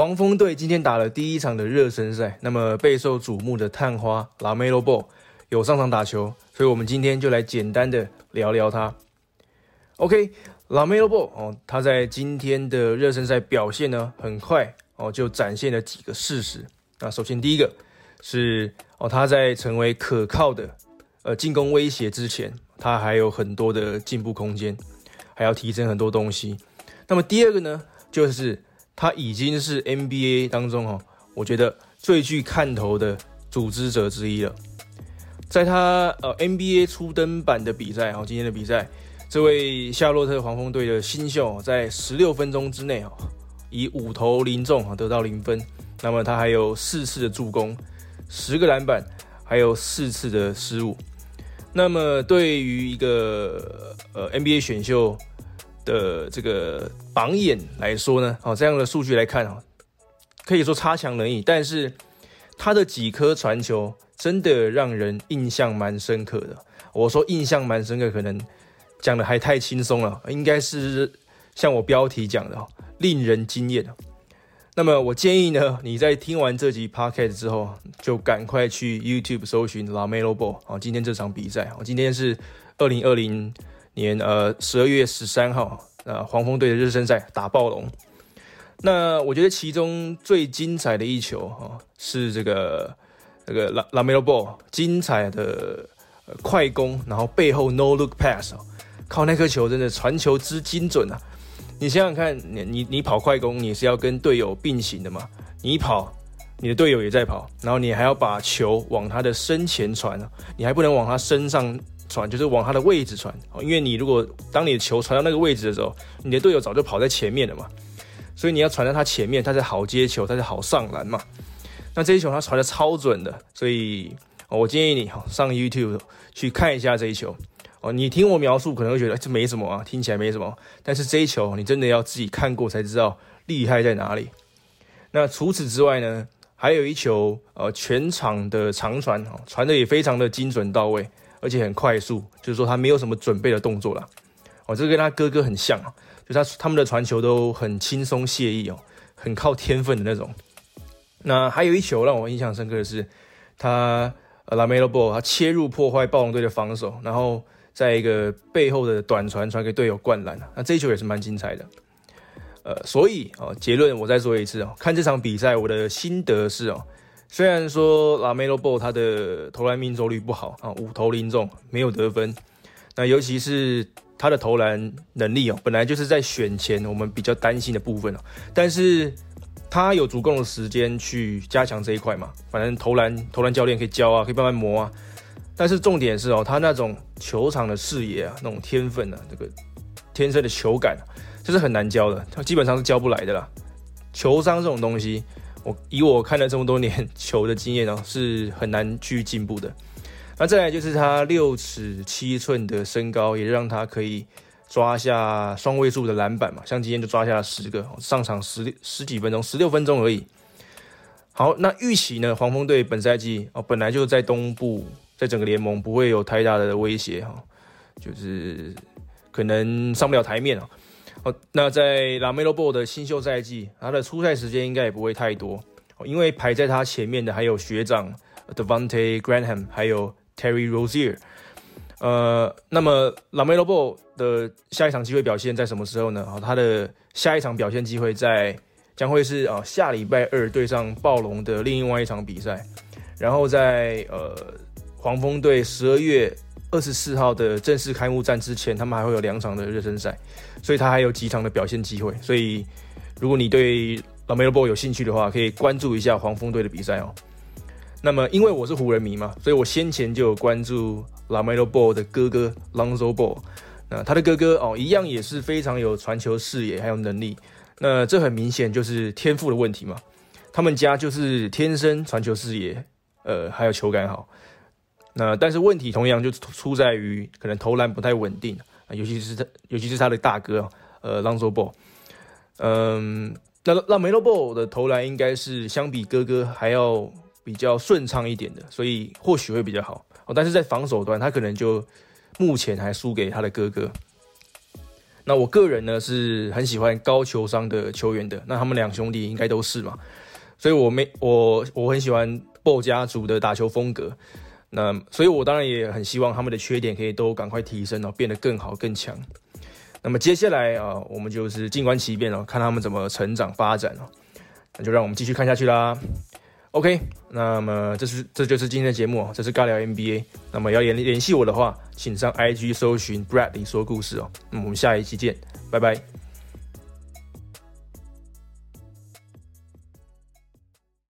黄蜂队今天打了第一场的热身赛，那么备受瞩目的探花拉梅罗波有上场打球，所以我们今天就来简单的聊聊他。OK，拉梅罗波哦，他在今天的热身赛表现呢很快哦，就展现了几个事实。那首先第一个是哦，他在成为可靠的呃进攻威胁之前，他还有很多的进步空间，还要提升很多东西。那么第二个呢，就是他已经是 NBA 当中哦，我觉得最具看头的组织者之一了。在他呃 NBA 初登板的比赛哦，今天的比赛。这位夏洛特黄蜂队的新秀，在十六分钟之内哦，以五投零中啊得到零分。那么他还有四次的助攻，十个篮板，还有四次的失误。那么对于一个呃 NBA 选秀的这个榜眼来说呢，哦这样的数据来看啊，可以说差强人意。但是他的几颗传球真的让人印象蛮深刻的。我说印象蛮深刻，可能。讲的还太轻松了，应该是像我标题讲的，令人惊艳。那么我建议呢，你在听完这集 podcast 之后，就赶快去 YouTube 搜寻 LaMelo Ball 啊，今天这场比赛啊，今天是二零二零年呃十二月十三号，呃黄蜂队的热身赛打暴龙。那我觉得其中最精彩的一球啊，是这个这个 La LaMelo Ball 精彩的快攻，然后背后 No Look Pass 靠那颗球真的传球之精准啊！你想想看，你你你跑快攻，你是要跟队友并行的嘛？你跑，你的队友也在跑，然后你还要把球往他的身前传啊，你还不能往他身上传，就是往他的位置传哦。因为你如果当你的球传到那个位置的时候，你的队友早就跑在前面了嘛，所以你要传在他前面，他才好接球，他才好上篮嘛。那这一球他传的超准的，所以我建议你上 YouTube 去看一下这一球。哦，你听我描述可能会觉得这没什么啊，听起来没什么。但是这一球你真的要自己看过才知道厉害在哪里。那除此之外呢，还有一球呃全场的长传哦，传的也非常的精准到位，而且很快速，就是说他没有什么准备的动作了。哦，这个跟他哥哥很像啊，就他他们的传球都很轻松惬意哦，很靠天分的那种。那还有一球让我印象深刻的是，他呃拉梅洛波他切入破坏暴龙队的防守，然后。在一个背后的短传传给队友灌篮那这一球也是蛮精彩的。呃，所以哦，结论我再说一次哦，看这场比赛我的心得是哦，虽然说拉梅罗波他的投篮命中率不好啊，五投零中没有得分，那尤其是他的投篮能力哦，本来就是在选前我们比较担心的部分哦，但是他有足够的时间去加强这一块嘛，反正投篮投篮教练可以教啊，可以慢慢磨啊。但是重点是哦，他那种球场的视野啊，那种天分啊，这个天生的球感，这是很难教的，他基本上是教不来的啦。球商这种东西，我以我看了这么多年球的经验哦，是很难去进步的。那再来就是他六尺七寸的身高，也让他可以抓下双位数的篮板嘛，像今天就抓下了十个，上场十十几分钟，十六分钟而已。好，那预期呢？黄蜂队本赛季哦，本来就在东部。在整个联盟不会有太大的威胁哈，就是可能上不了台面啊。哦，哦那在拉梅罗波的新秀赛季，他的出赛时间应该也不会太多，因为排在他前面的还有学长 Devonte Granham，还有 Terry Rozier。呃，那么拉梅罗波的下一场机会表现在什么时候呢？啊，他的下一场表现机会在将会是啊下礼拜二对上暴龙的另外一场比赛，然后在呃。黄蜂队十二月二十四号的正式开幕战之前，他们还会有两场的热身赛，所以他还有几场的表现机会。所以，如果你对 Lamelo Ball 有兴趣的话，可以关注一下黄蜂队的比赛哦。那么，因为我是湖人迷嘛，所以我先前就有关注 Lamelo Ball 的哥哥 Lonzo Ball。那他的哥哥哦，一样也是非常有传球视野还有能力。那这很明显就是天赋的问题嘛。他们家就是天生传球视野，呃，还有球感好。那但是问题同样就出在于可能投篮不太稳定啊，尤其是他，尤其是他的大哥呃，Lonzo Ball，嗯，那那梅洛 Ball 的投篮应该是相比哥哥还要比较顺畅一点的，所以或许会比较好哦。但是在防守端，他可能就目前还输给他的哥哥。那我个人呢是很喜欢高球商的球员的，那他们两兄弟应该都是嘛，所以我没我我很喜欢 BO 家族的打球风格。那所以，我当然也很希望他们的缺点可以都赶快提升哦，变得更好更强。那么接下来啊，我们就是静观其变哦，看他们怎么成长发展哦。那就让我们继续看下去啦。OK，那么这是这就是今天的节目哦，这是尬聊 NBA。那么要联联系我的话，请上 IG 搜寻 Brad 说故事哦。那我们下一期见，拜拜。